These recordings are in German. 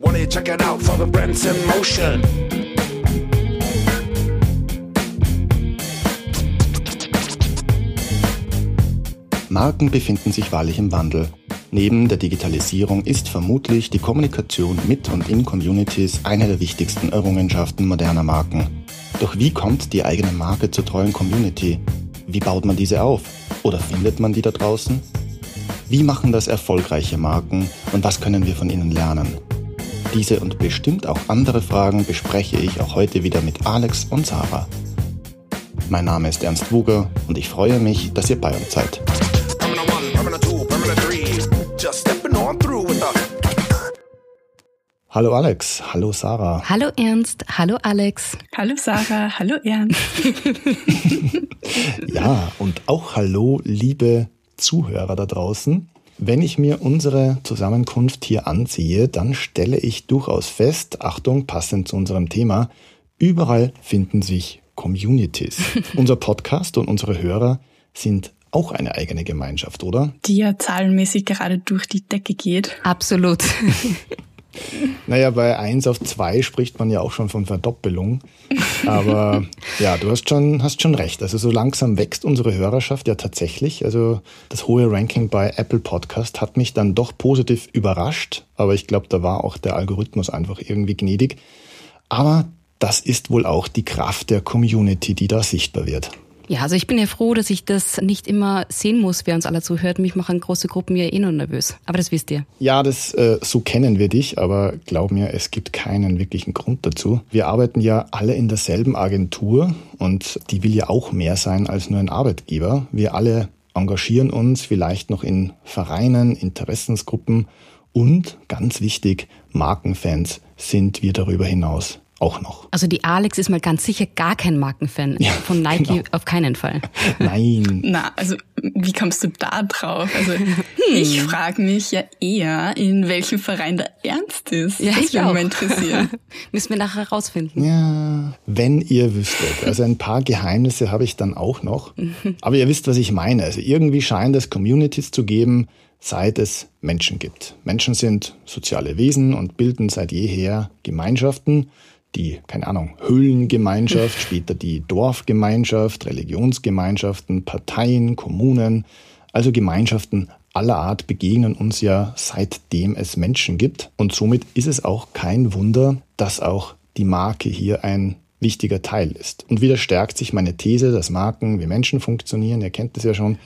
Wanna you check it out for the brands in motion? Marken befinden sich wahrlich im Wandel. Neben der Digitalisierung ist vermutlich die Kommunikation mit und in Communities eine der wichtigsten Errungenschaften moderner Marken. Doch wie kommt die eigene Marke zur treuen Community? Wie baut man diese auf? Oder findet man die da draußen? Wie machen das erfolgreiche Marken und was können wir von ihnen lernen? Diese und bestimmt auch andere Fragen bespreche ich auch heute wieder mit Alex und Sarah. Mein Name ist Ernst Wuger und ich freue mich, dass ihr bei uns seid. Hallo Alex, hallo Sarah. Hallo Ernst, hallo Alex. Hallo Sarah, hallo Ernst. Ja, und auch hallo liebe Zuhörer da draußen. Wenn ich mir unsere Zusammenkunft hier ansehe, dann stelle ich durchaus fest, Achtung, passend zu unserem Thema, überall finden sich Communities. Unser Podcast und unsere Hörer sind auch eine eigene Gemeinschaft, oder? Die ja zahlenmäßig gerade durch die Decke geht. Absolut. Naja, bei 1 auf 2 spricht man ja auch schon von Verdoppelung. Aber ja, du hast schon, hast schon recht. Also so langsam wächst unsere Hörerschaft ja tatsächlich. Also das hohe Ranking bei Apple Podcast hat mich dann doch positiv überrascht. Aber ich glaube, da war auch der Algorithmus einfach irgendwie gnädig. Aber das ist wohl auch die Kraft der Community, die da sichtbar wird. Ja, also ich bin ja froh, dass ich das nicht immer sehen muss, wer uns alle zuhört. Mich machen große Gruppen ja eh nur nervös. Aber das wisst ihr. Ja, das äh, so kennen wir dich, aber glaub mir, es gibt keinen wirklichen Grund dazu. Wir arbeiten ja alle in derselben Agentur und die will ja auch mehr sein als nur ein Arbeitgeber. Wir alle engagieren uns vielleicht noch in Vereinen, Interessensgruppen und ganz wichtig, Markenfans sind wir darüber hinaus auch noch. Also die Alex ist mal ganz sicher gar kein Markenfan. Ja, Von Nike genau. auf keinen Fall. Nein, Na, also wie kommst du da drauf? Also ich frage mich ja eher, in welchem Verein der Ernst ist. Ja, das ich würde auch. mich interessieren. Müssen wir nachher rausfinden. Ja, wenn ihr wüsstet. Also ein paar Geheimnisse habe ich dann auch noch. Aber ihr wisst, was ich meine. Also irgendwie scheint es Communities zu geben, seit es Menschen gibt. Menschen sind soziale Wesen und bilden seit jeher Gemeinschaften. Die, keine Ahnung, Höhlengemeinschaft, später die Dorfgemeinschaft, Religionsgemeinschaften, Parteien, Kommunen. Also Gemeinschaften aller Art begegnen uns ja seitdem es Menschen gibt. Und somit ist es auch kein Wunder, dass auch die Marke hier ein wichtiger Teil ist. Und wieder stärkt sich meine These, dass Marken wie Menschen funktionieren. Ihr kennt das ja schon.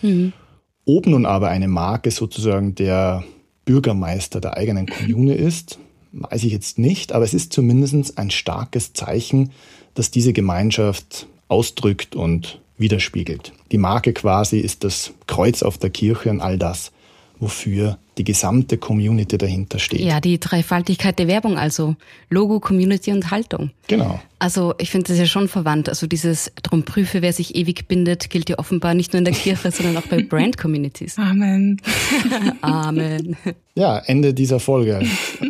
Ob nun aber eine Marke sozusagen der Bürgermeister der eigenen Kommune ist, weiß ich jetzt nicht, aber es ist zumindest ein starkes Zeichen, das diese Gemeinschaft ausdrückt und widerspiegelt. Die Marke quasi ist das Kreuz auf der Kirche und all das, wofür die gesamte Community dahinter steht. Ja, die Dreifaltigkeit der Werbung also. Logo, Community und Haltung. Genau. Also ich finde das ja schon verwandt. Also dieses drum prüfe, wer sich ewig bindet, gilt ja offenbar nicht nur in der Kirche, sondern auch bei Brand-Communities. Amen. Amen. Ja, Ende dieser Folge.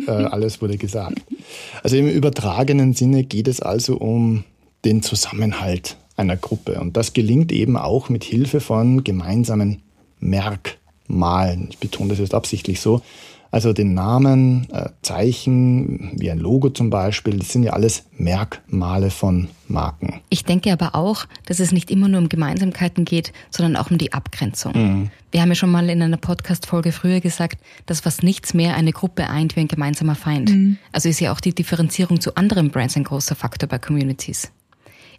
äh, alles wurde gesagt. Also im übertragenen Sinne geht es also um den Zusammenhalt einer Gruppe. Und das gelingt eben auch mit Hilfe von gemeinsamen Merkmalen. Ich betone das jetzt absichtlich so. Also den Namen, äh, Zeichen, wie ein Logo zum Beispiel, das sind ja alles Merkmale von Marken. Ich denke aber auch, dass es nicht immer nur um Gemeinsamkeiten geht, sondern auch um die Abgrenzung. Wir haben ja schon mal in einer Podcast-Folge früher gesagt, dass was nichts mehr eine Gruppe eint wie ein gemeinsamer Feind. Also ist ja auch die Differenzierung zu anderen Brands ein großer Faktor bei Communities.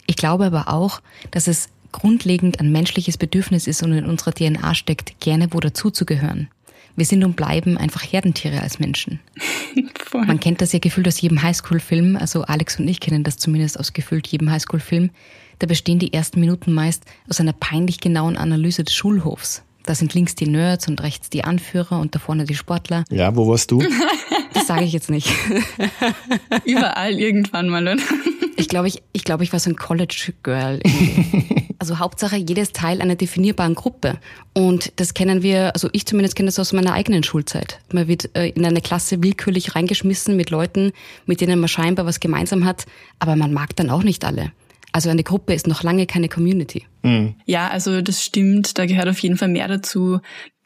Ich glaube aber auch, dass es grundlegend ein menschliches Bedürfnis ist und in unserer DNA steckt, gerne wo dazuzugehören. Wir sind und bleiben einfach Herdentiere als Menschen. Voll. Man kennt das ja gefühlt aus jedem Highschool-Film, also Alex und ich kennen das zumindest aus gefühlt jedem Highschool-Film. Da bestehen die ersten Minuten meist aus einer peinlich genauen Analyse des Schulhofs. Da sind links die Nerds und rechts die Anführer und da vorne die Sportler. Ja, wo warst du? Das sage ich jetzt nicht. Überall irgendwann mal, oder? Ich glaube, ich, ich, glaube, ich war so ein College-Girl. irgendwie. Also Hauptsache jedes Teil einer definierbaren Gruppe. Und das kennen wir, also ich zumindest kenne das aus meiner eigenen Schulzeit. Man wird äh, in eine Klasse willkürlich reingeschmissen mit Leuten, mit denen man scheinbar was gemeinsam hat, aber man mag dann auch nicht alle. Also eine Gruppe ist noch lange keine Community. Ja, also das stimmt. Da gehört auf jeden Fall mehr dazu.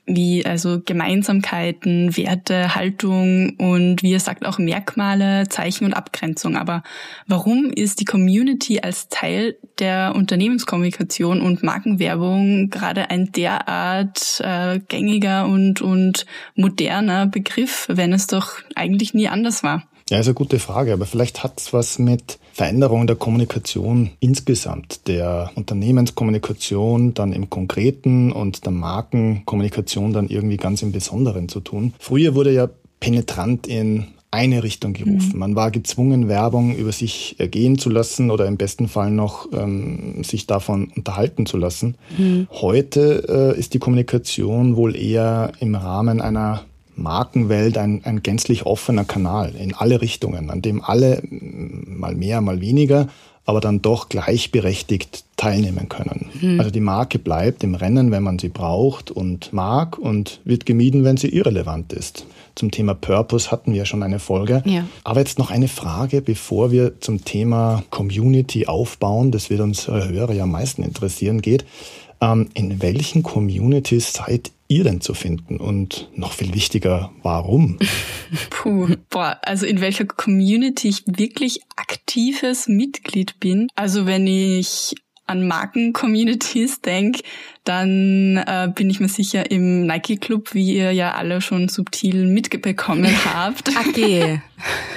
Wie also Gemeinsamkeiten, Werte, Haltung und wie er sagt auch Merkmale, Zeichen und Abgrenzung. Aber warum ist die Community als Teil der Unternehmenskommunikation und Markenwerbung gerade ein derart äh, gängiger und, und moderner Begriff, wenn es doch eigentlich nie anders war? Ja, ist eine gute Frage, aber vielleicht hat es was mit Veränderung der Kommunikation insgesamt, der Unternehmenskommunikation dann im Konkreten und der Markenkommunikation dann irgendwie ganz im Besonderen zu tun. Früher wurde ja penetrant in eine Richtung gerufen. Mhm. Man war gezwungen, Werbung über sich ergehen zu lassen oder im besten Fall noch ähm, sich davon unterhalten zu lassen. Mhm. Heute äh, ist die Kommunikation wohl eher im Rahmen einer Markenwelt ein, ein gänzlich offener Kanal in alle Richtungen, an dem alle mal mehr, mal weniger, aber dann doch gleichberechtigt teilnehmen können. Mhm. Also die Marke bleibt im Rennen, wenn man sie braucht und mag und wird gemieden, wenn sie irrelevant ist. Zum Thema Purpose hatten wir schon eine Folge. Ja. Aber jetzt noch eine Frage, bevor wir zum Thema Community aufbauen, das wird uns Hörer ja am meisten interessieren, geht. Ähm, in welchen Communities seid ihr denn zu finden? Und noch viel wichtiger, warum? Puh, boah, also in welcher Community ich wirklich aktives Mitglied bin. Also wenn ich an Marken-Communities denke, dann äh, bin ich mir sicher im Nike Club, wie ihr ja alle schon subtil mitbekommen habt. okay.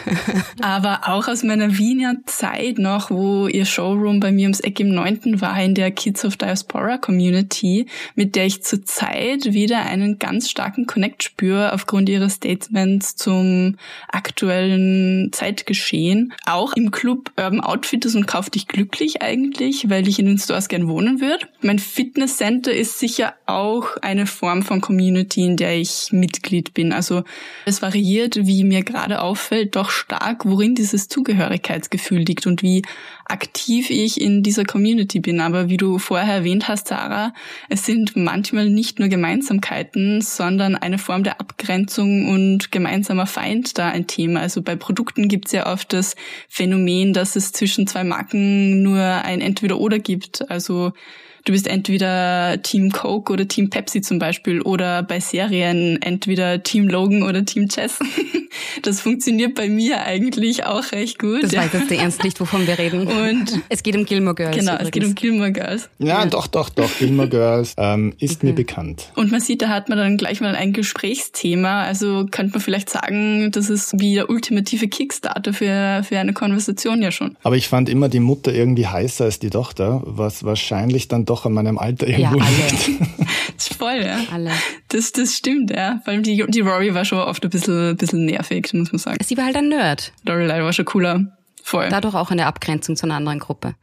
Aber auch aus meiner Wiener Zeit noch, wo ihr Showroom bei mir ums Eck im Neunten war, in der Kids of Diaspora Community, mit der ich zurzeit wieder einen ganz starken Connect spüre aufgrund ihrer Statements zum aktuellen Zeitgeschehen. Auch im Club Urban Outfitters und Kauf dich glücklich eigentlich, weil ich in den Stores gern wohnen würde. Mein Fitness Center ist sicher auch eine Form von Community, in der ich Mitglied bin. Also es variiert, wie mir gerade auffällt, doch stark, worin dieses Zugehörigkeitsgefühl liegt und wie aktiv ich in dieser Community bin. Aber wie du vorher erwähnt hast, Sarah, es sind manchmal nicht nur Gemeinsamkeiten, sondern eine Form der Abgrenzung und gemeinsamer Feind da ein Thema. Also bei Produkten gibt es ja oft das Phänomen, dass es zwischen zwei Marken nur ein Entweder-Oder gibt. Also du bist entweder Team Coke oder Team Pepsi zum Beispiel oder bei Serien entweder Team Logan oder Team Chess. Das funktioniert bei mir eigentlich auch recht gut. Das weiß jetzt ernst nicht, wovon wir reden. Und es geht um Gilmore Girls. Genau, übrigens. es geht um Gilmore Girls. Ja, ja. doch, doch, doch. Gilmore Girls ähm, ist okay. mir bekannt. Und man sieht, da hat man dann gleich mal ein Gesprächsthema. Also könnte man vielleicht sagen, das ist wie der ultimative Kickstarter für, für eine Konversation ja schon. Aber ich fand immer die Mutter irgendwie heißer als die Tochter, was wahrscheinlich dann doch an meinem Alter irgendwo ja, liegt. Voll, ja. Alle. Das, das stimmt, ja. Vor allem die, die Rory war schon oft ein bisschen, bisschen nervig, muss man sagen. Sie war halt ein Nerd. Lorelei war schon cooler. Voll. Dadurch auch eine Abgrenzung zu einer anderen Gruppe.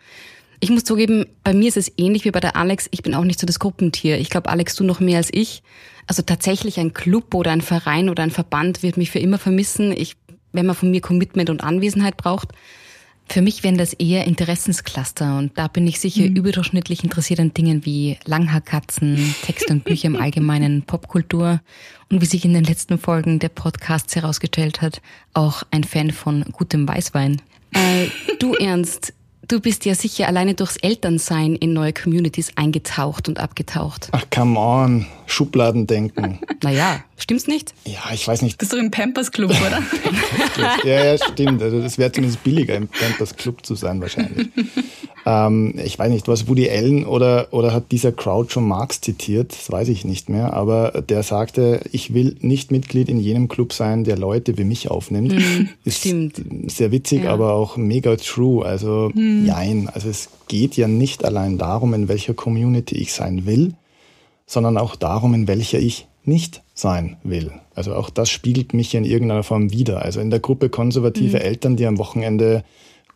Ich muss zugeben, bei mir ist es ähnlich wie bei der Alex. Ich bin auch nicht so das Gruppentier. Ich glaube, Alex, du noch mehr als ich. Also tatsächlich ein Club oder ein Verein oder ein Verband wird mich für immer vermissen. Ich, wenn man von mir Commitment und Anwesenheit braucht, für mich wären das eher Interessenscluster und da bin ich sicher mhm. überdurchschnittlich interessiert an Dingen wie Langhaarkatzen, Texte und Bücher im Allgemeinen, Popkultur und wie sich in den letzten Folgen der Podcasts herausgestellt hat, auch ein Fan von gutem Weißwein. Äh, du Ernst, Du bist ja sicher alleine durchs Elternsein in neue Communities eingetaucht und abgetaucht. Ach, come on. Schubladen denken. naja, stimmt's nicht? Ja, ich weiß nicht. Bist du im Pampers Club, oder? ja, ja, stimmt. Also das wäre zumindest billiger, im Pampers Club zu sein wahrscheinlich. ähm, ich weiß nicht, was Woody Allen oder, oder hat dieser Crowd schon Marx zitiert, das weiß ich nicht mehr, aber der sagte, ich will nicht Mitglied in jenem Club sein, der Leute wie mich aufnimmt. Mhm, Ist stimmt. sehr witzig, ja. aber auch mega true. Also, mhm. nein, also es geht ja nicht allein darum, in welcher Community ich sein will, sondern auch darum, in welcher ich nicht sein will. Also auch das spiegelt mich in irgendeiner Form wieder. Also in der Gruppe konservative mhm. Eltern, die am Wochenende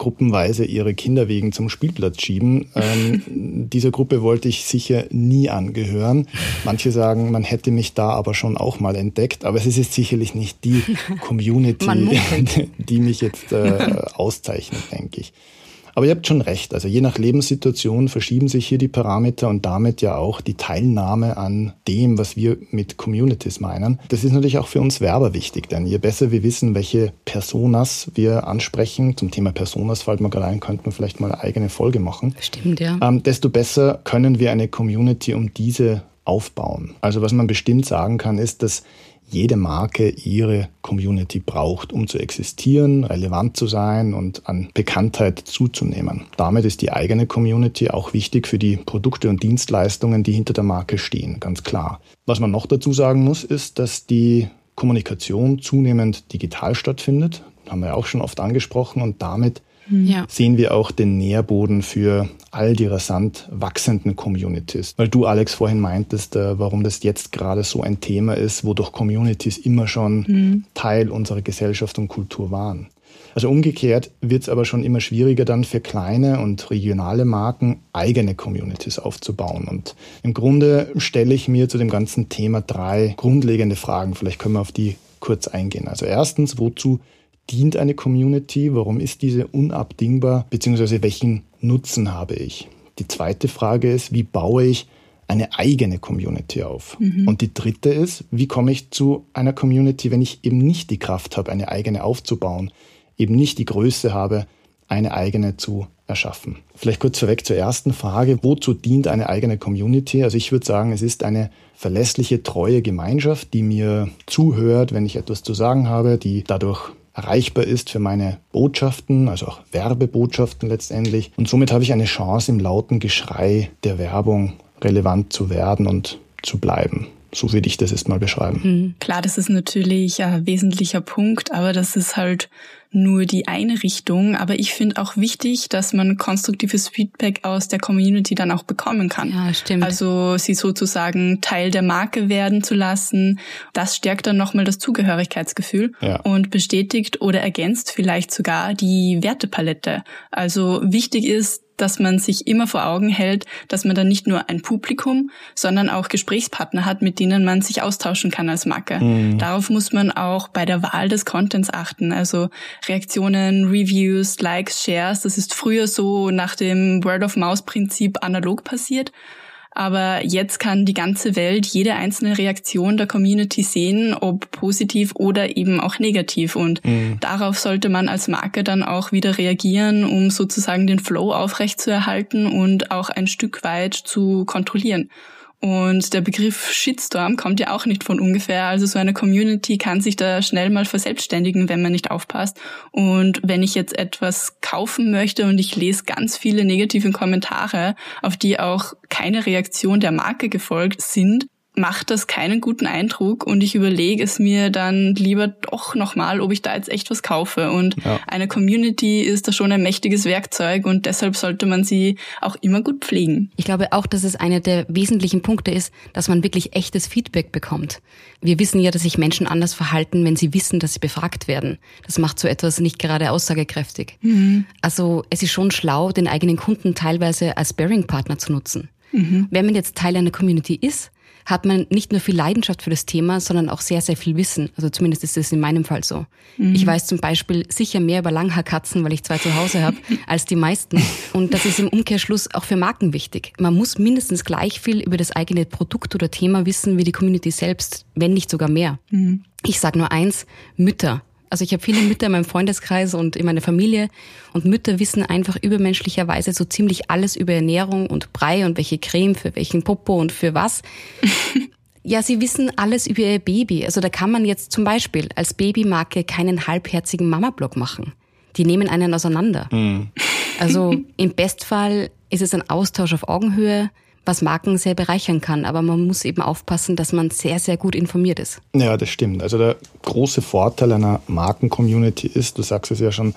gruppenweise ihre Kinder wegen zum Spielplatz schieben. Ähm, dieser Gruppe wollte ich sicher nie angehören. Manche sagen, man hätte mich da aber schon auch mal entdeckt, aber es ist jetzt sicherlich nicht die Community, die mich jetzt äh, auszeichnet, denke ich. Aber ihr habt schon recht. Also je nach Lebenssituation verschieben sich hier die Parameter und damit ja auch die Teilnahme an dem, was wir mit Communities meinen. Das ist natürlich auch für uns Werber wichtig, denn je besser wir wissen, welche Personas wir ansprechen, zum Thema Personas fällt mir gerade ein, könnten wir vielleicht mal eine eigene Folge machen. Stimmt, ja. Ähm, desto besser können wir eine Community um diese aufbauen. Also was man bestimmt sagen kann, ist, dass jede Marke ihre Community braucht, um zu existieren, relevant zu sein und an Bekanntheit zuzunehmen. Damit ist die eigene Community auch wichtig für die Produkte und Dienstleistungen, die hinter der Marke stehen, ganz klar. Was man noch dazu sagen muss, ist, dass die Kommunikation zunehmend digital stattfindet, haben wir auch schon oft angesprochen, und damit ja. sehen wir auch den Nährboden für all die rasant wachsenden Communities. Weil du, Alex, vorhin meintest, äh, warum das jetzt gerade so ein Thema ist, wodurch Communities immer schon mhm. Teil unserer Gesellschaft und Kultur waren. Also umgekehrt wird es aber schon immer schwieriger dann für kleine und regionale Marken eigene Communities aufzubauen. Und im Grunde stelle ich mir zu dem ganzen Thema drei grundlegende Fragen. Vielleicht können wir auf die kurz eingehen. Also erstens, wozu dient eine Community? Warum ist diese unabdingbar? Beziehungsweise welchen Nutzen habe ich? Die zweite Frage ist, wie baue ich eine eigene Community auf? Mhm. Und die dritte ist, wie komme ich zu einer Community, wenn ich eben nicht die Kraft habe, eine eigene aufzubauen, eben nicht die Größe habe, eine eigene zu erschaffen. Vielleicht kurz vorweg zur ersten Frage. Wozu dient eine eigene Community? Also ich würde sagen, es ist eine verlässliche, treue Gemeinschaft, die mir zuhört, wenn ich etwas zu sagen habe, die dadurch erreichbar ist für meine Botschaften, also auch Werbebotschaften letztendlich. Und somit habe ich eine Chance, im lauten Geschrei der Werbung relevant zu werden und zu bleiben. So würde ich das jetzt mal beschreiben. Mhm. Klar, das ist natürlich ein wesentlicher Punkt, aber das ist halt nur die eine Richtung. Aber ich finde auch wichtig, dass man konstruktives Feedback aus der Community dann auch bekommen kann. Ja, stimmt. Also sie sozusagen Teil der Marke werden zu lassen. Das stärkt dann nochmal das Zugehörigkeitsgefühl ja. und bestätigt oder ergänzt vielleicht sogar die Wertepalette. Also wichtig ist, dass man sich immer vor Augen hält, dass man dann nicht nur ein Publikum, sondern auch Gesprächspartner hat, mit denen man sich austauschen kann als Marke. Mhm. Darauf muss man auch bei der Wahl des Contents achten. Also Reaktionen, Reviews, Likes, Shares, das ist früher so nach dem Word-of-Mouse-Prinzip analog passiert. Aber jetzt kann die ganze Welt jede einzelne Reaktion der Community sehen, ob positiv oder eben auch negativ. Und mhm. darauf sollte man als Marke dann auch wieder reagieren, um sozusagen den Flow aufrechtzuerhalten und auch ein Stück weit zu kontrollieren. Und der Begriff Shitstorm kommt ja auch nicht von ungefähr. Also so eine Community kann sich da schnell mal verselbstständigen, wenn man nicht aufpasst. Und wenn ich jetzt etwas kaufen möchte und ich lese ganz viele negative Kommentare, auf die auch keine Reaktion der Marke gefolgt sind, macht das keinen guten Eindruck und ich überlege es mir dann lieber doch nochmal, ob ich da jetzt echt was kaufe. Und ja. eine Community ist da schon ein mächtiges Werkzeug und deshalb sollte man sie auch immer gut pflegen. Ich glaube auch, dass es einer der wesentlichen Punkte ist, dass man wirklich echtes Feedback bekommt. Wir wissen ja, dass sich Menschen anders verhalten, wenn sie wissen, dass sie befragt werden. Das macht so etwas nicht gerade aussagekräftig. Mhm. Also es ist schon schlau, den eigenen Kunden teilweise als Bearing-Partner zu nutzen. Mhm. Wenn man jetzt Teil einer Community ist, hat man nicht nur viel Leidenschaft für das Thema, sondern auch sehr, sehr viel Wissen. Also zumindest ist es in meinem Fall so. Mhm. Ich weiß zum Beispiel sicher mehr über Langhaarkatzen, weil ich zwei zu Hause habe, als die meisten. Und das ist im Umkehrschluss auch für Marken wichtig. Man muss mindestens gleich viel über das eigene Produkt oder Thema wissen wie die Community selbst, wenn nicht sogar mehr. Mhm. Ich sage nur eins, Mütter. Also ich habe viele Mütter in meinem Freundeskreis und in meiner Familie und Mütter wissen einfach übermenschlicherweise so ziemlich alles über Ernährung und Brei und welche Creme für welchen Popo und für was. ja, sie wissen alles über ihr Baby. Also da kann man jetzt zum Beispiel als Babymarke keinen halbherzigen Mama-Blog machen. Die nehmen einen auseinander. Mhm. Also im Bestfall ist es ein Austausch auf Augenhöhe was Marken sehr bereichern kann. Aber man muss eben aufpassen, dass man sehr, sehr gut informiert ist. Ja, das stimmt. Also der große Vorteil einer Marken-Community ist, du sagst es ja schon,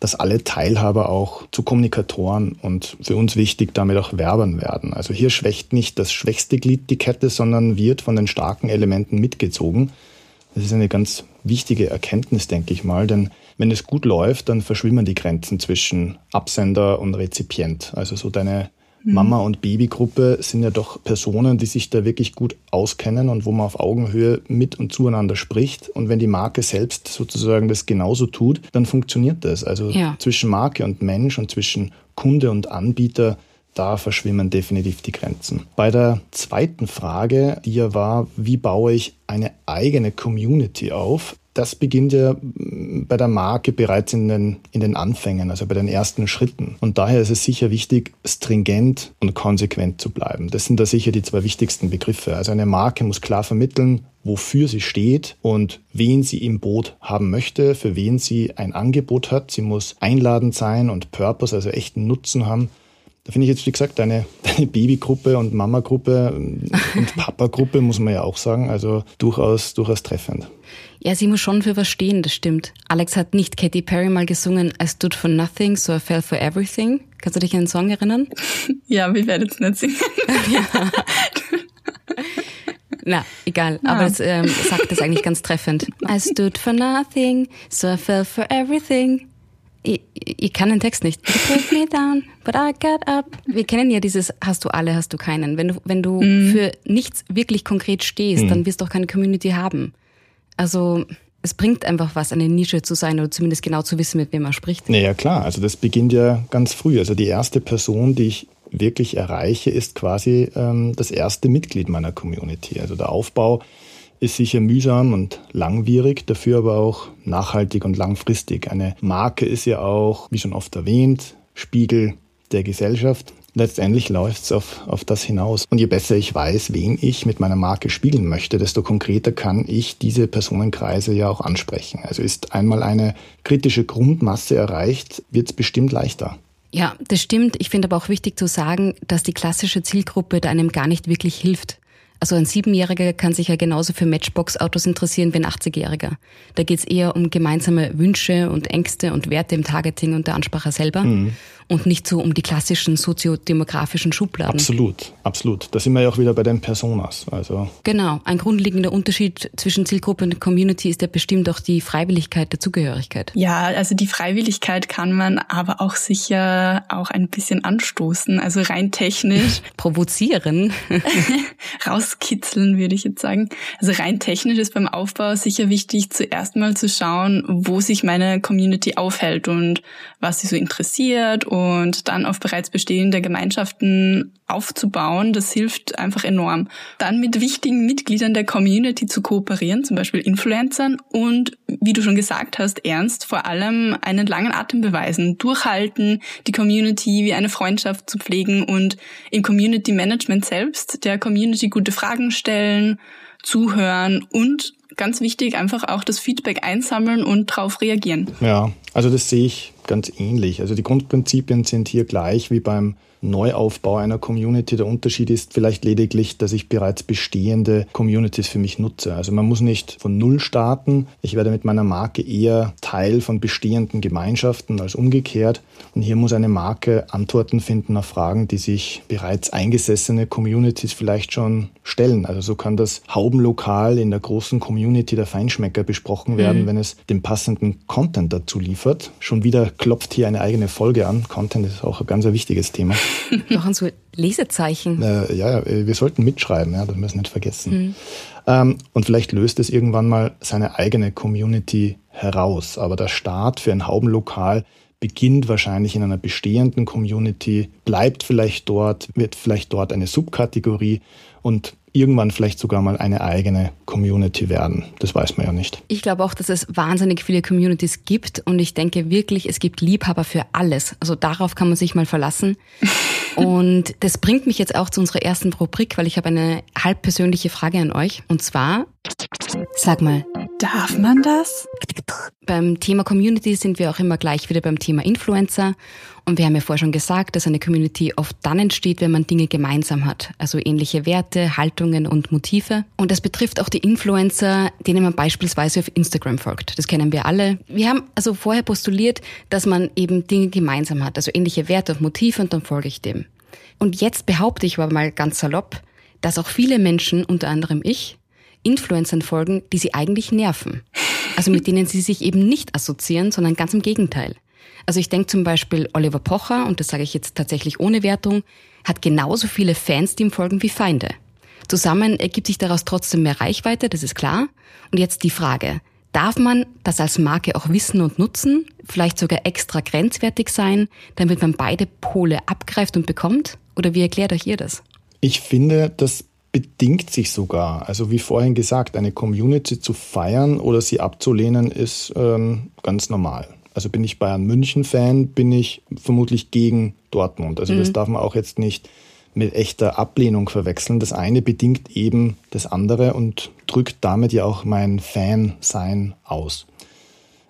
dass alle Teilhaber auch zu Kommunikatoren und für uns wichtig damit auch Werbern werden. Also hier schwächt nicht das schwächste Glied die Kette, sondern wird von den starken Elementen mitgezogen. Das ist eine ganz wichtige Erkenntnis, denke ich mal, denn wenn es gut läuft, dann verschwimmen die Grenzen zwischen Absender und Rezipient. Also so deine. Mama- und Babygruppe sind ja doch Personen, die sich da wirklich gut auskennen und wo man auf Augenhöhe mit und zueinander spricht. Und wenn die Marke selbst sozusagen das genauso tut, dann funktioniert das. Also ja. zwischen Marke und Mensch und zwischen Kunde und Anbieter, da verschwimmen definitiv die Grenzen. Bei der zweiten Frage, die ja war, wie baue ich eine eigene Community auf? Das beginnt ja bei der Marke bereits in den, in den Anfängen, also bei den ersten Schritten. Und daher ist es sicher wichtig, stringent und konsequent zu bleiben. Das sind da sicher die zwei wichtigsten Begriffe. Also eine Marke muss klar vermitteln, wofür sie steht und wen sie im Boot haben möchte, für wen sie ein Angebot hat. Sie muss einladend sein und Purpose, also echten Nutzen haben. Da finde ich jetzt, wie gesagt, deine, deine Babygruppe und Mamagruppe und Papagruppe, muss man ja auch sagen, also durchaus, durchaus treffend. Ja, sie muss schon für was stehen, das stimmt. Alex hat nicht Katy Perry mal gesungen, I stood for nothing, so I fell for everything. Kannst du dich an den Song erinnern? Ja, wir werden es nicht singen. ja. Na, egal. Ja. Aber es ähm, sagt es eigentlich ganz treffend. I stood for nothing, so I fell for everything ich, ich kann den Text nicht. You put me down, but I got up. Wir kennen ja dieses hast du alle, hast du keinen. Wenn du, wenn du mm. für nichts wirklich konkret stehst, mm. dann wirst du auch keine Community haben. Also es bringt einfach was, eine Nische zu sein oder zumindest genau zu wissen, mit wem man spricht. Naja, klar. Also das beginnt ja ganz früh. Also die erste Person, die ich wirklich erreiche, ist quasi ähm, das erste Mitglied meiner Community. Also der Aufbau ist sicher mühsam und langwierig, dafür aber auch nachhaltig und langfristig. Eine Marke ist ja auch, wie schon oft erwähnt, Spiegel der Gesellschaft. Letztendlich läuft es auf, auf das hinaus. Und je besser ich weiß, wen ich mit meiner Marke spiegeln möchte, desto konkreter kann ich diese Personenkreise ja auch ansprechen. Also ist einmal eine kritische Grundmasse erreicht, wird es bestimmt leichter. Ja, das stimmt. Ich finde aber auch wichtig zu sagen, dass die klassische Zielgruppe da einem gar nicht wirklich hilft. Also ein Siebenjähriger kann sich ja genauso für Matchbox-Autos interessieren wie ein 80-Jähriger. Da geht's eher um gemeinsame Wünsche und Ängste und Werte im Targeting und der Ansprache selber. Mhm und nicht so um die klassischen soziodemografischen Schubladen. Absolut, absolut. Da sind wir ja auch wieder bei den Personas. Also genau, ein grundlegender Unterschied zwischen Zielgruppe und Community ist ja bestimmt auch die Freiwilligkeit der Zugehörigkeit. Ja, also die Freiwilligkeit kann man aber auch sicher auch ein bisschen anstoßen, also rein technisch. Provozieren. Rauskitzeln, würde ich jetzt sagen. Also rein technisch ist beim Aufbau sicher wichtig, zuerst mal zu schauen, wo sich meine Community aufhält und was sie so interessiert und dann auf bereits bestehende Gemeinschaften aufzubauen, das hilft einfach enorm. Dann mit wichtigen Mitgliedern der Community zu kooperieren, zum Beispiel Influencern und, wie du schon gesagt hast, ernst, vor allem einen langen Atem beweisen, durchhalten, die Community wie eine Freundschaft zu pflegen und im Community Management selbst der Community gute Fragen stellen, zuhören und ganz wichtig, einfach auch das Feedback einsammeln und darauf reagieren. Ja, also das sehe ich ganz ähnlich. Also die Grundprinzipien sind hier gleich wie beim Neuaufbau einer Community. Der Unterschied ist vielleicht lediglich, dass ich bereits bestehende Communities für mich nutze. Also man muss nicht von Null starten. Ich werde mit meiner Marke eher Teil von bestehenden Gemeinschaften als umgekehrt. Und hier muss eine Marke Antworten finden auf Fragen, die sich bereits eingesessene Communities vielleicht schon stellen. Also so kann das Haubenlokal in der großen Community der Feinschmecker besprochen werden, mhm. wenn es den passenden Content dazu liefert. Schon wieder klopft hier eine eigene Folge an. Content ist auch ein ganz wichtiges Thema. Machen so Lesezeichen. Äh, ja, wir sollten mitschreiben, ja, das müssen wir nicht vergessen. Mhm. Ähm, und vielleicht löst es irgendwann mal seine eigene Community heraus. Aber der Start für ein Haubenlokal beginnt wahrscheinlich in einer bestehenden Community, bleibt vielleicht dort, wird vielleicht dort eine Subkategorie und irgendwann vielleicht sogar mal eine eigene Community werden. Das weiß man ja nicht. Ich glaube auch, dass es wahnsinnig viele Communities gibt und ich denke wirklich, es gibt Liebhaber für alles. Also darauf kann man sich mal verlassen. und das bringt mich jetzt auch zu unserer ersten Rubrik, weil ich habe eine halb persönliche Frage an euch. Und zwar, sag mal, darf man das? Beim Thema Community sind wir auch immer gleich wieder beim Thema Influencer. Und wir haben ja vorher schon gesagt, dass eine Community oft dann entsteht, wenn man Dinge gemeinsam hat. Also ähnliche Werte, Haltungen und Motive. Und das betrifft auch die Influencer, denen man beispielsweise auf Instagram folgt. Das kennen wir alle. Wir haben also vorher postuliert, dass man eben Dinge gemeinsam hat. Also ähnliche Werte und Motive und dann folge ich dem. Und jetzt behaupte ich aber mal ganz salopp, dass auch viele Menschen, unter anderem ich, Influencern folgen, die sie eigentlich nerven. Also mit denen sie sich eben nicht assoziieren, sondern ganz im Gegenteil. Also ich denke zum Beispiel Oliver Pocher, und das sage ich jetzt tatsächlich ohne Wertung, hat genauso viele Fans, die ihm folgen, wie Feinde. Zusammen ergibt sich daraus trotzdem mehr Reichweite, das ist klar. Und jetzt die Frage, darf man das als Marke auch wissen und nutzen, vielleicht sogar extra grenzwertig sein, damit man beide Pole abgreift und bekommt? Oder wie erklärt euch ihr das? Ich finde, das bedingt sich sogar. Also wie vorhin gesagt, eine Community zu feiern oder sie abzulehnen, ist ähm, ganz normal. Also bin ich Bayern München-Fan, bin ich vermutlich gegen Dortmund. Also mhm. das darf man auch jetzt nicht mit echter Ablehnung verwechseln. Das eine bedingt eben das andere und drückt damit ja auch mein Fan-Sein aus.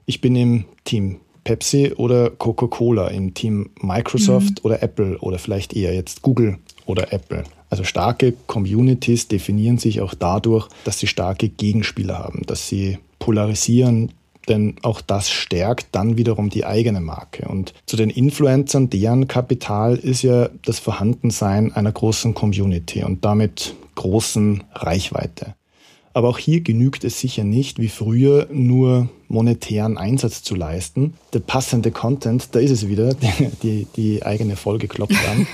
Ich bin im Team Pepsi oder Coca-Cola, im Team Microsoft mhm. oder Apple oder vielleicht eher jetzt Google oder Apple. Also starke Communities definieren sich auch dadurch, dass sie starke Gegenspieler haben, dass sie polarisieren, denn auch das stärkt dann wiederum die eigene Marke. Und zu den Influencern, deren Kapital ist ja das Vorhandensein einer großen Community und damit großen Reichweite. Aber auch hier genügt es sicher nicht, wie früher nur monetären Einsatz zu leisten. Der passende Content, da ist es wieder, die, die, eigene Folge klopft an.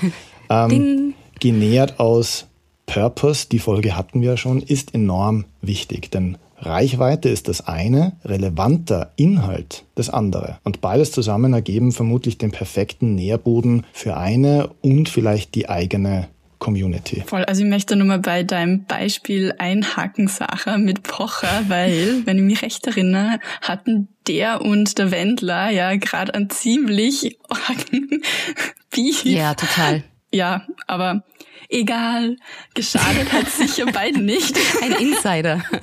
ähm, genährt aus Purpose, die Folge hatten wir schon, ist enorm wichtig, denn Reichweite ist das eine, relevanter Inhalt das andere. Und beides zusammen ergeben vermutlich den perfekten Nährboden für eine und vielleicht die eigene Community. Voll, also ich möchte nur mal bei deinem Beispiel einhaken, Sacher, mit Pocher, weil, wenn ich mich recht erinnere, hatten der und der Wendler ja gerade ein ziemlich Beef. Ja, total. Ja, aber egal, geschadet hat sicher beiden nicht. Ein Insider.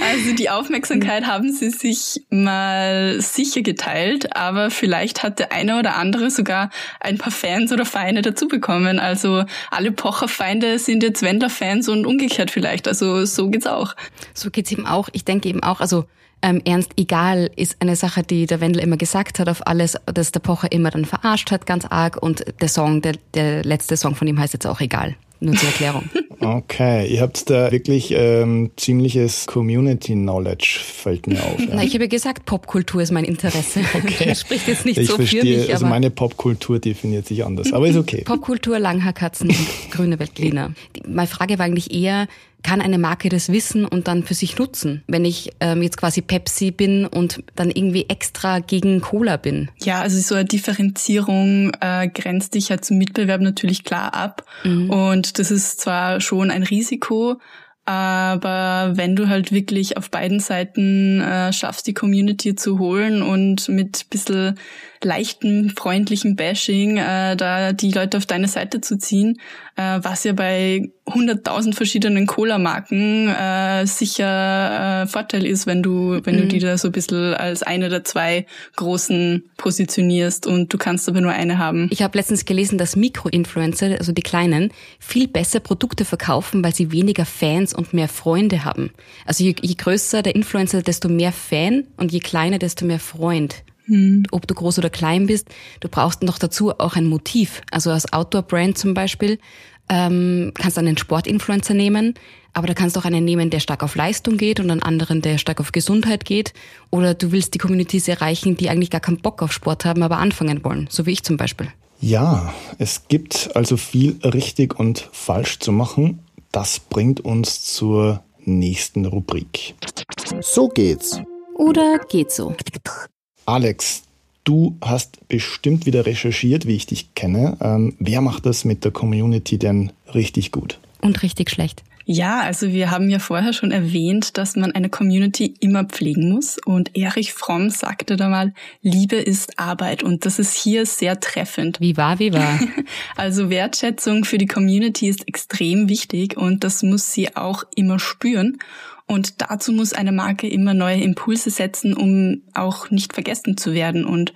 Also die Aufmerksamkeit haben sie sich mal sicher geteilt, aber vielleicht hat der eine oder andere sogar ein paar Fans oder Feinde dazu bekommen. Also alle Pocher-Feinde sind jetzt Wendler-Fans und umgekehrt vielleicht. Also so geht's auch. So geht's eben auch. Ich denke eben auch, also ähm, ernst egal ist eine Sache, die der Wendler immer gesagt hat auf alles, dass der Pocher immer dann verarscht hat, ganz arg. Und der Song, der, der letzte Song von ihm heißt jetzt auch egal. Nur zur Erklärung. Okay, ihr habt da wirklich ähm, ziemliches Community Knowledge, fällt mir auf. Ja. Na, ich habe gesagt, Popkultur ist mein Interesse. Okay. Das spricht jetzt nicht ich so verstehe, für mich. Also meine Popkultur definiert sich anders, aber ist okay. Popkultur, Langhaarkatzen und grüne Weltliner. Meine Frage war eigentlich eher, kann eine Marke das wissen und dann für sich nutzen, wenn ich ähm, jetzt quasi Pepsi bin und dann irgendwie extra gegen Cola bin? Ja, also so eine Differenzierung äh, grenzt dich ja zum Mitbewerb natürlich klar ab. Mhm. Und das ist zwar schon ein Risiko, aber wenn du halt wirklich auf beiden Seiten äh, schaffst, die Community zu holen und mit bisschen leichten, freundlichen Bashing äh, da die Leute auf deine Seite zu ziehen, äh, was ja bei 100.000 verschiedenen Cola-Marken äh, sicher äh, Vorteil ist, wenn du, wenn mhm. du die da so ein bisschen als eine der zwei großen positionierst und du kannst aber nur eine haben. Ich habe letztens gelesen, dass Mikro-Influencer, also die kleinen, viel besser Produkte verkaufen, weil sie weniger Fans und mehr Freunde haben. Also je, je größer der Influencer, desto mehr Fan und je kleiner, desto mehr Freund. Hm. Ob du groß oder klein bist, du brauchst noch dazu auch ein Motiv. Also als Outdoor-Brand zum Beispiel ähm, kannst du einen Sportinfluencer nehmen, aber da kannst du auch einen nehmen, der stark auf Leistung geht und einen anderen, der stark auf Gesundheit geht. Oder du willst die Communities erreichen, die eigentlich gar keinen Bock auf Sport haben, aber anfangen wollen, so wie ich zum Beispiel. Ja, es gibt also viel richtig und falsch zu machen. Das bringt uns zur nächsten Rubrik. So geht's. Oder geht so. Alex, du hast bestimmt wieder recherchiert, wie ich dich kenne. Ähm, wer macht das mit der Community denn richtig gut? Und richtig schlecht. Ja, also wir haben ja vorher schon erwähnt, dass man eine Community immer pflegen muss. Und Erich Fromm sagte da mal, Liebe ist Arbeit. Und das ist hier sehr treffend. Wie war, wie war. also Wertschätzung für die Community ist extrem wichtig und das muss sie auch immer spüren. Und dazu muss eine Marke immer neue Impulse setzen, um auch nicht vergessen zu werden. Und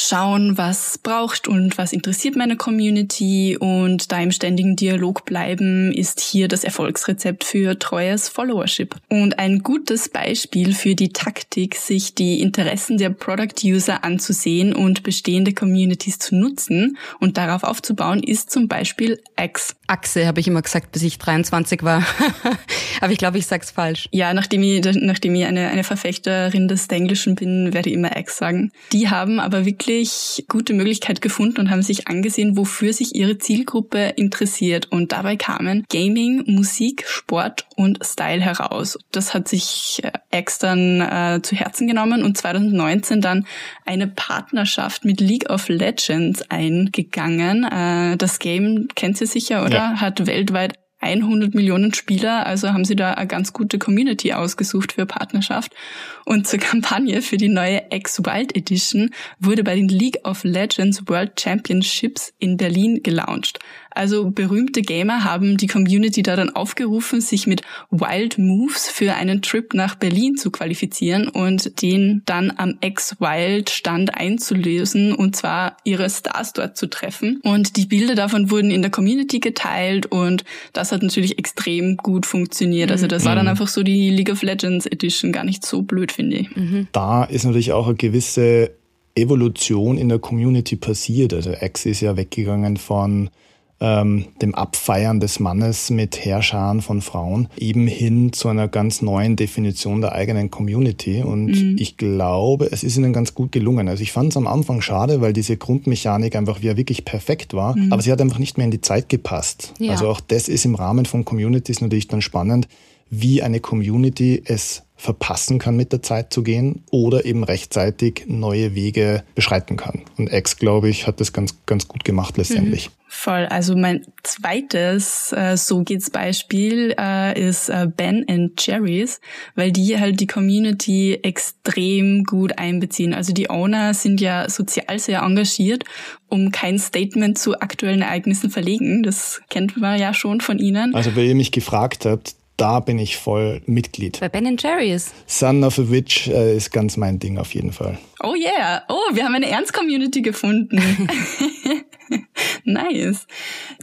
schauen, was braucht und was interessiert meine Community und da im ständigen Dialog bleiben ist hier das Erfolgsrezept für treues Followership. Und ein gutes Beispiel für die Taktik, sich die Interessen der Product User anzusehen und bestehende Communities zu nutzen und darauf aufzubauen, ist zum Beispiel X. Achse habe ich immer gesagt, bis ich 23 war. Aber ich glaube, ich sag's falsch. Ja, nachdem ich, nachdem ich eine, eine Verfechterin des Englischen bin, werde ich immer X sagen. Die haben aber wirklich wirklich gute Möglichkeit gefunden und haben sich angesehen, wofür sich ihre Zielgruppe interessiert. Und dabei kamen Gaming, Musik, Sport und Style heraus. Das hat sich äh, extern äh, zu Herzen genommen und 2019 dann eine Partnerschaft mit League of Legends eingegangen. Äh, das Game kennt ihr sicher, oder? Ja. Hat weltweit 100 Millionen Spieler, also haben sie da eine ganz gute Community ausgesucht für Partnerschaft. Und zur Kampagne für die neue X-Wild Edition wurde bei den League of Legends World Championships in Berlin gelauncht. Also berühmte Gamer haben die Community da dann aufgerufen, sich mit Wild Moves für einen Trip nach Berlin zu qualifizieren und den dann am X-Wild-Stand einzulösen und zwar ihre Stars dort zu treffen. Und die Bilder davon wurden in der Community geteilt und das hat natürlich extrem gut funktioniert. Also das war dann mhm. einfach so die League of Legends Edition, gar nicht so blöd, finde ich. Mhm. Da ist natürlich auch eine gewisse Evolution in der Community passiert. Also X ist ja weggegangen von ähm, dem Abfeiern des Mannes mit Herrscharen von Frauen eben hin zu einer ganz neuen Definition der eigenen Community. Und mhm. ich glaube, es ist ihnen ganz gut gelungen. Also ich fand es am Anfang schade, weil diese Grundmechanik einfach wieder wirklich perfekt war, mhm. aber sie hat einfach nicht mehr in die Zeit gepasst. Ja. Also auch das ist im Rahmen von Communities natürlich dann spannend, wie eine Community es verpassen kann, mit der Zeit zu gehen oder eben rechtzeitig neue Wege beschreiten kann. Und X, glaube ich, hat das ganz, ganz gut gemacht letztendlich. Mhm. Voll. Also mein zweites äh, So geht's Beispiel äh, ist äh, Ben and Jerry's, weil die halt die Community extrem gut einbeziehen. Also die Owner sind ja sozial sehr engagiert, um kein Statement zu aktuellen Ereignissen verlegen. Das kennt man ja schon von ihnen. Also weil ihr mich gefragt habt, da bin ich voll Mitglied. Bei Ben Jerry's. Son of a Witch äh, ist ganz mein Ding auf jeden Fall. Oh yeah. Oh, wir haben eine Ernst-Community gefunden. nice.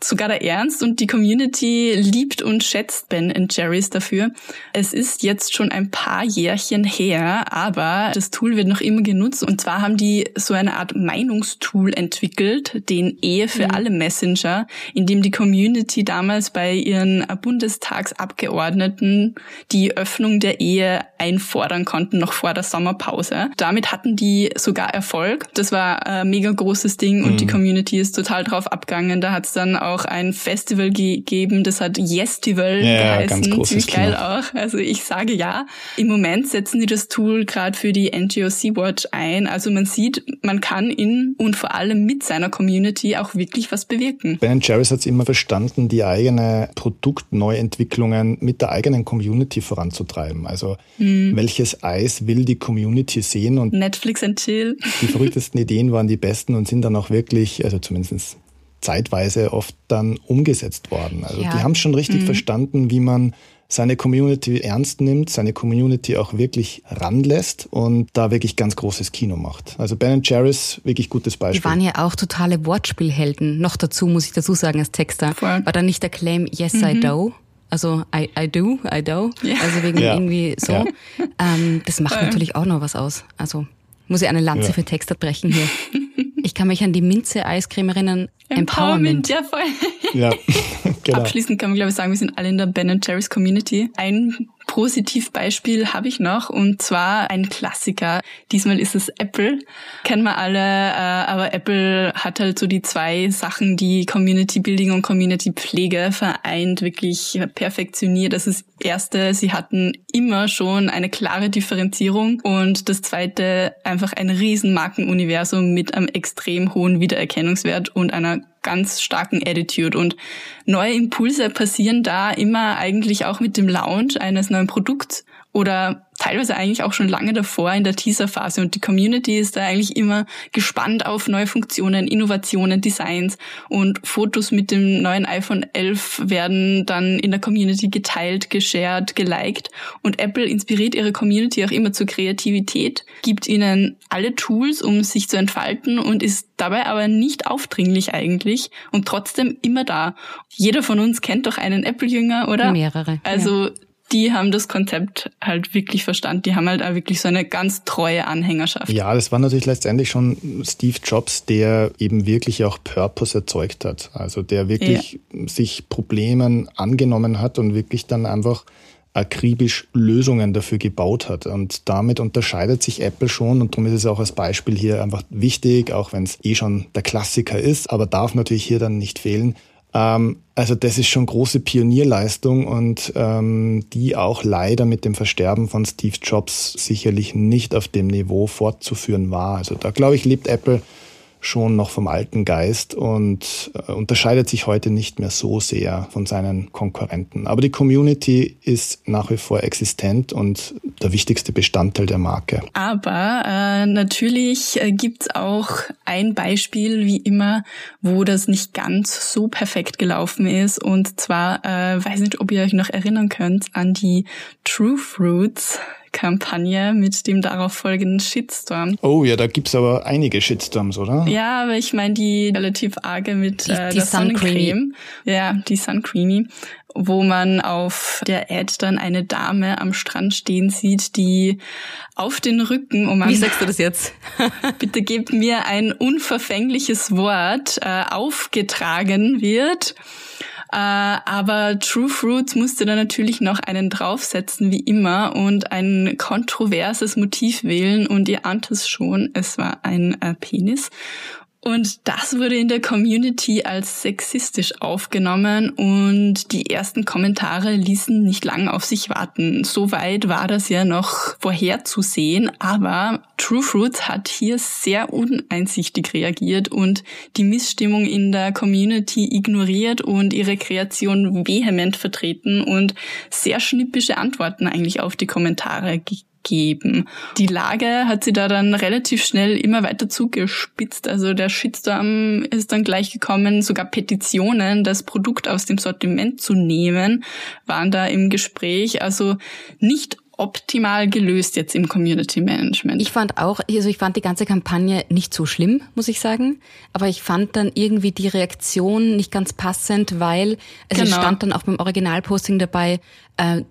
Sogar der Ernst und die Community liebt und schätzt Ben Jerry's dafür. Es ist jetzt schon ein paar Jährchen her, aber das Tool wird noch immer genutzt. Und zwar haben die so eine Art Meinungstool entwickelt, den Ehe für mhm. alle Messenger, in dem die Community damals bei ihren Bundestagsabgeordneten die Öffnung der Ehe einfordern konnten, noch vor der Sommerpause. Damit hatten die sogar Erfolg. Das war ein mega großes Ding und mhm. die Community ist total drauf abgegangen. Da hat es dann auch ein Festival gegeben, das hat Yestival ja, geheißen. Ziemlich geil Kino. auch. Also ich sage ja. Im Moment setzen die das Tool gerade für die NGO Sea-Watch ein. Also man sieht, man kann in und vor allem mit seiner Community auch wirklich was bewirken. Ben Jerry's hat es immer verstanden, die eigene Produktneuentwicklungen mit der eigenen Community voranzutreiben. Also mhm. welches Eis will die Community sehen und Netflix and Chill. Die verrücktesten Ideen waren die besten und sind dann auch wirklich, also zumindest zeitweise oft dann umgesetzt worden. Also ja. die haben schon richtig mhm. verstanden, wie man seine Community ernst nimmt, seine Community auch wirklich ranlässt und da wirklich ganz großes Kino macht. Also Ben Jerry's, wirklich gutes Beispiel. Die waren ja auch totale Wortspielhelden. Noch dazu muss ich dazu sagen als Texter. Voll. War da nicht der Claim Yes mhm. I do? Also I, I do, I do. Ja. Also wegen ja. irgendwie so. Ja. Ähm, das macht natürlich auch noch was aus. Also muss ich eine Lanze für Texter brechen hier. Ich kann mich an die Minze-Eiscreme erinnern. Empowerment. Empowerment. Ja, voll. Ja, genau. Abschließend kann man, glaube ich, sagen, wir sind alle in der Ben Jerry's Community. Ein Positivbeispiel habe ich noch und zwar ein Klassiker. Diesmal ist es Apple. Kennen wir alle, äh, aber Apple hat halt so die zwei Sachen, die Community Building und Community Pflege vereint, wirklich perfektioniert. Das ist erste, sie hatten immer schon eine klare Differenzierung und das zweite einfach ein riesen Markenuniversum mit einem extrem hohen Wiedererkennungswert und einer ganz starken Attitude. Und neue Impulse passieren da immer eigentlich auch mit dem Launch eines neuen Produkts oder teilweise eigentlich auch schon lange davor in der Teaser-Phase. Und die Community ist da eigentlich immer gespannt auf neue Funktionen, Innovationen, Designs und Fotos mit dem neuen iPhone 11 werden dann in der Community geteilt, geshared, geliked. Und Apple inspiriert ihre Community auch immer zur Kreativität, gibt ihnen alle Tools, um sich zu entfalten und ist dabei aber nicht aufdringlich eigentlich und trotzdem immer da. Jeder von uns kennt doch einen Apple-Jünger, oder? Mehrere. Also ja die haben das Konzept halt wirklich verstanden. Die haben halt auch wirklich so eine ganz treue Anhängerschaft. Ja, das war natürlich letztendlich schon Steve Jobs, der eben wirklich auch Purpose erzeugt hat. Also der wirklich ja. sich Problemen angenommen hat und wirklich dann einfach akribisch Lösungen dafür gebaut hat. Und damit unterscheidet sich Apple schon und darum ist es auch als Beispiel hier einfach wichtig, auch wenn es eh schon der Klassiker ist, aber darf natürlich hier dann nicht fehlen, ähm, also das ist schon große Pionierleistung und ähm, die auch leider mit dem Versterben von Steve Jobs sicherlich nicht auf dem Niveau fortzuführen war. Also da glaube ich, lebt Apple schon noch vom alten Geist und äh, unterscheidet sich heute nicht mehr so sehr von seinen Konkurrenten. Aber die Community ist nach wie vor existent und der wichtigste Bestandteil der Marke. Aber äh, natürlich äh, gibt's auch ein Beispiel, wie immer, wo das nicht ganz so perfekt gelaufen ist. Und zwar, äh, weiß nicht, ob ihr euch noch erinnern könnt, an die True Fruits Kampagne mit dem darauf folgenden Shitstorm. Oh ja, da gibt's aber einige Shitstorms, oder? Ja, aber ich meine die relativ arge mit die, äh, die der Sonnencreme. Ja, die Suncreamy, wo man auf der Ad dann eine Dame am Strand stehen sieht, die auf den Rücken, um Wie sagst du das jetzt? bitte gebt mir ein unverfängliches Wort, äh, aufgetragen wird aber True Fruits musste da natürlich noch einen draufsetzen, wie immer, und ein kontroverses Motiv wählen. Und ihr ahnt es schon, es war ein äh, Penis. Und das wurde in der Community als sexistisch aufgenommen und die ersten Kommentare ließen nicht lang auf sich warten. Soweit war das ja noch vorherzusehen, aber True Fruits hat hier sehr uneinsichtig reagiert und die Missstimmung in der Community ignoriert und ihre Kreation vehement vertreten und sehr schnippische Antworten eigentlich auf die Kommentare gegeben geben. Die Lage hat sie da dann relativ schnell immer weiter zugespitzt. Also der Shitstorm ist dann gleich gekommen, sogar Petitionen, das Produkt aus dem Sortiment zu nehmen, waren da im Gespräch. Also nicht optimal gelöst jetzt im Community Management. Ich fand auch, also ich fand die ganze Kampagne nicht so schlimm, muss ich sagen. Aber ich fand dann irgendwie die Reaktion nicht ganz passend, weil also genau. es stand dann auch beim Originalposting dabei, äh,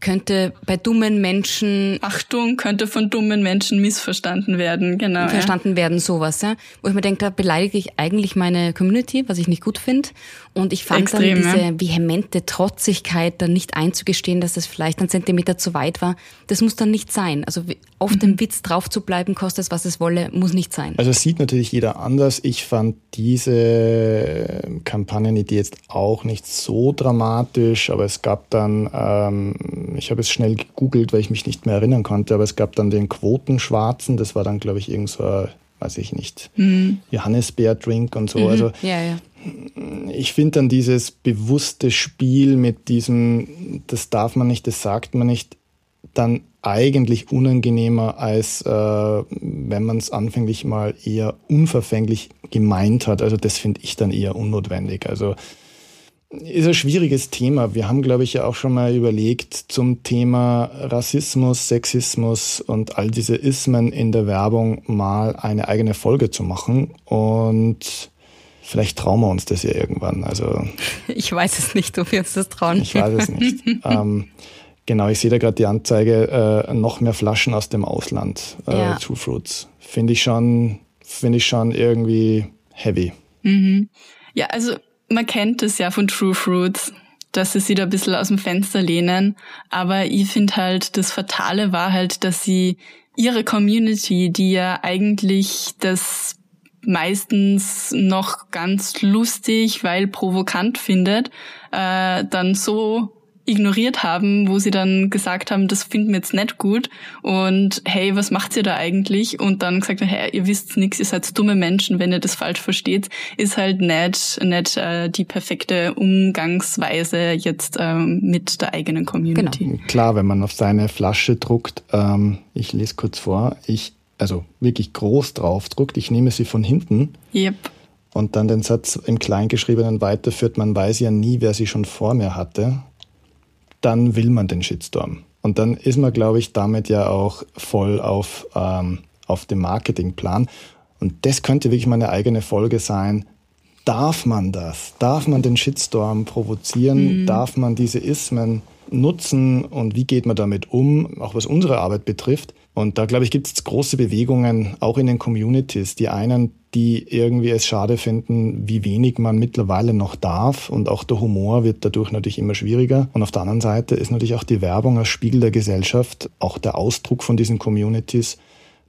könnte bei dummen Menschen Achtung könnte von dummen Menschen missverstanden werden, genau. Verstanden ja. werden sowas, ja. Wo ich mir denke, da beleidige ich eigentlich meine Community, was ich nicht gut finde. Und ich fand Extrem, dann diese ja. vehemente Trotzigkeit, dann nicht einzugestehen, dass das vielleicht ein Zentimeter zu weit war. Das muss dann nicht sein. Also auf mhm. dem Witz drauf zu bleiben, kostet es, was es wolle, muss nicht sein. Also sieht natürlich jeder anders. Ich fand diese Kampagnenidee jetzt auch nicht so dramatisch, aber es gab dann ähm, ich habe es schnell gegoogelt, weil ich mich nicht mehr erinnern konnte, aber es gab dann den Quotenschwarzen, das war dann, glaube ich, irgend so, weiß ich nicht, mhm. Johannisbeer-Drink und so. Mhm. Also ja, ja. Ich finde dann dieses bewusste Spiel mit diesem, das darf man nicht, das sagt man nicht, dann eigentlich unangenehmer, als äh, wenn man es anfänglich mal eher unverfänglich gemeint hat. Also das finde ich dann eher unnotwendig. Also ist ein schwieriges Thema. Wir haben, glaube ich, ja auch schon mal überlegt zum Thema Rassismus, Sexismus und all diese Ismen in der Werbung mal eine eigene Folge zu machen. Und vielleicht trauen wir uns das ja irgendwann. Also ich weiß es nicht, ob wir uns das trauen. Ich weiß es nicht. ähm, genau, ich sehe da gerade die Anzeige, äh, noch mehr Flaschen aus dem Ausland, äh, ja. True Fruits. Finde ich schon, finde ich schon irgendwie heavy. Mhm. Ja, also man kennt es ja von True Fruits, dass sie sich da ein bisschen aus dem Fenster lehnen. Aber ich finde halt, das Fatale war halt, dass sie ihre Community, die ja eigentlich das meistens noch ganz lustig, weil provokant findet, äh, dann so ignoriert haben, wo sie dann gesagt haben, das finden wir jetzt nicht gut und hey, was macht ihr da eigentlich? Und dann gesagt haben, hey, ihr wisst nichts, ihr seid dumme Menschen, wenn ihr das falsch versteht, ist halt nicht, nicht äh, die perfekte Umgangsweise jetzt ähm, mit der eigenen Community. Genau. Klar, wenn man auf seine Flasche druckt, ähm, ich lese kurz vor, ich, also wirklich groß drauf druckt, ich nehme sie von hinten. Yep und dann den Satz im Kleingeschriebenen weiterführt, man weiß ja nie, wer sie schon vor mir hatte dann will man den Shitstorm. Und dann ist man, glaube ich, damit ja auch voll auf, ähm, auf dem Marketingplan. Und das könnte wirklich mal eine eigene Folge sein. Darf man das? Darf man den Shitstorm provozieren? Mhm. Darf man diese Ismen nutzen? Und wie geht man damit um, auch was unsere Arbeit betrifft? Und da, glaube ich, gibt es große Bewegungen, auch in den Communities. Die einen, die irgendwie es schade finden, wie wenig man mittlerweile noch darf. Und auch der Humor wird dadurch natürlich immer schwieriger. Und auf der anderen Seite ist natürlich auch die Werbung als Spiegel der Gesellschaft, auch der Ausdruck von diesen Communities,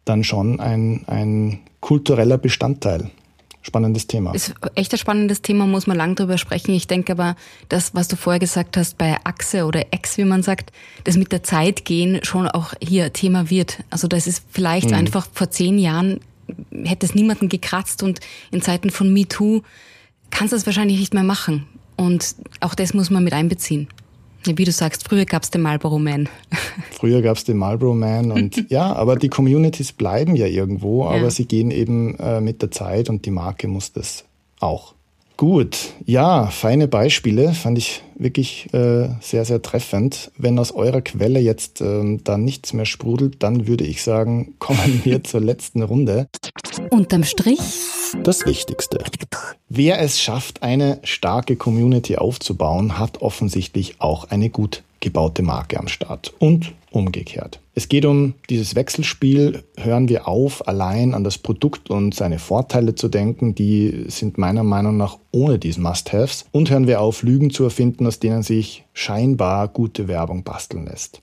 dann schon ein, ein kultureller Bestandteil spannendes Thema. Ist echt ein spannendes Thema, muss man lang drüber sprechen. Ich denke aber, das, was du vorher gesagt hast, bei Achse oder Ex, wie man sagt, das mit der Zeit gehen schon auch hier Thema wird. Also das ist vielleicht mhm. einfach vor zehn Jahren hätte es niemanden gekratzt und in Zeiten von MeToo kannst du das wahrscheinlich nicht mehr machen. Und auch das muss man mit einbeziehen. Wie du sagst, früher gab es den Marlboro Man. Früher gab es den Marlboro Man und ja, aber die Communities bleiben ja irgendwo, aber ja. sie gehen eben äh, mit der Zeit und die Marke muss das auch. Gut, ja, feine Beispiele, fand ich wirklich äh, sehr, sehr treffend. Wenn aus eurer Quelle jetzt äh, da nichts mehr sprudelt, dann würde ich sagen, kommen wir zur letzten Runde. Unterm Strich. Das Wichtigste. Wer es schafft, eine starke Community aufzubauen, hat offensichtlich auch eine gut gebaute Marke am Start. Und umgekehrt. Es geht um dieses Wechselspiel. Hören wir auf, allein an das Produkt und seine Vorteile zu denken. Die sind meiner Meinung nach ohne diesen Must-Haves. Und hören wir auf, Lügen zu erfinden, aus denen sich scheinbar gute Werbung basteln lässt.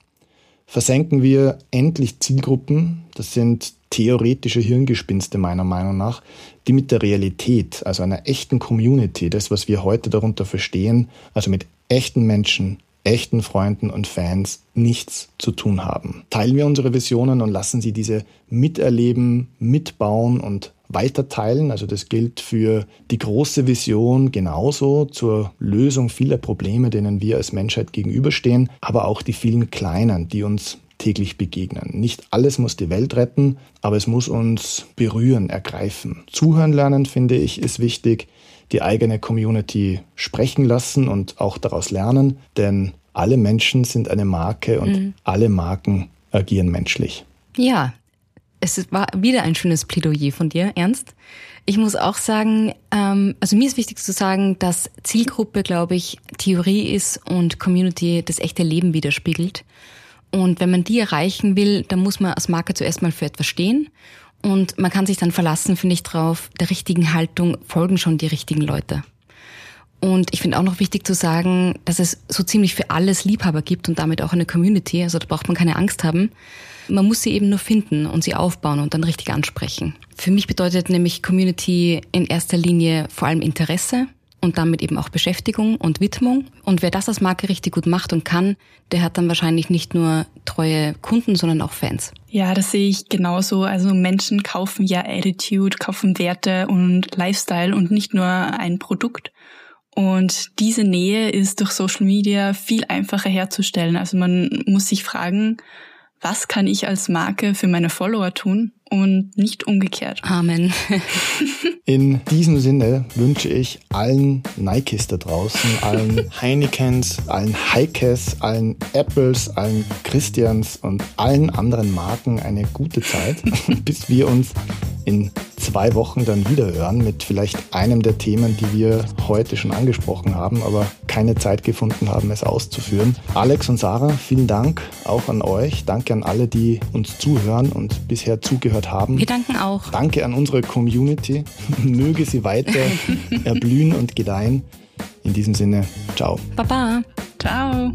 Versenken wir endlich Zielgruppen, das sind theoretische Hirngespinste meiner Meinung nach, die mit der Realität, also einer echten Community, das, was wir heute darunter verstehen, also mit echten Menschen, echten Freunden und Fans nichts zu tun haben. Teilen wir unsere Visionen und lassen Sie diese miterleben, mitbauen und weiterteilen. Also das gilt für die große Vision genauso zur Lösung vieler Probleme, denen wir als Menschheit gegenüberstehen, aber auch die vielen kleinen, die uns täglich begegnen. Nicht alles muss die Welt retten, aber es muss uns berühren, ergreifen. Zuhören lernen, finde ich, ist wichtig die eigene Community sprechen lassen und auch daraus lernen, denn alle Menschen sind eine Marke und mhm. alle Marken agieren menschlich. Ja, es war wieder ein schönes Plädoyer von dir, Ernst. Ich muss auch sagen, ähm, also mir ist wichtig zu sagen, dass Zielgruppe, glaube ich, Theorie ist und Community das echte Leben widerspiegelt. Und wenn man die erreichen will, dann muss man als Marke zuerst mal für etwas stehen und man kann sich dann verlassen, finde ich, drauf, der richtigen Haltung folgen schon die richtigen Leute. Und ich finde auch noch wichtig zu sagen, dass es so ziemlich für alles Liebhaber gibt und damit auch eine Community. Also da braucht man keine Angst haben. Man muss sie eben nur finden und sie aufbauen und dann richtig ansprechen. Für mich bedeutet nämlich Community in erster Linie vor allem Interesse, und damit eben auch Beschäftigung und Widmung. Und wer das als Marke richtig gut macht und kann, der hat dann wahrscheinlich nicht nur treue Kunden, sondern auch Fans. Ja, das sehe ich genauso. Also Menschen kaufen ja Attitude, kaufen Werte und Lifestyle und nicht nur ein Produkt. Und diese Nähe ist durch Social Media viel einfacher herzustellen. Also man muss sich fragen, was kann ich als Marke für meine Follower tun und nicht umgekehrt. Amen. In diesem Sinne wünsche ich allen Nikes da draußen, allen Heinekens, allen Heikes, allen Apples, allen Christians und allen anderen Marken eine gute Zeit, bis wir uns in zwei Wochen dann wieder hören mit vielleicht einem der Themen, die wir heute schon angesprochen haben, aber keine Zeit gefunden haben, es auszuführen. Alex und Sarah, vielen Dank auch an euch. Danke an alle, die uns zuhören und bisher zugehört haben. Wir danken auch. Danke an unsere Community. Möge sie weiter erblühen und gedeihen. In diesem Sinne, ciao. Baba. Ciao.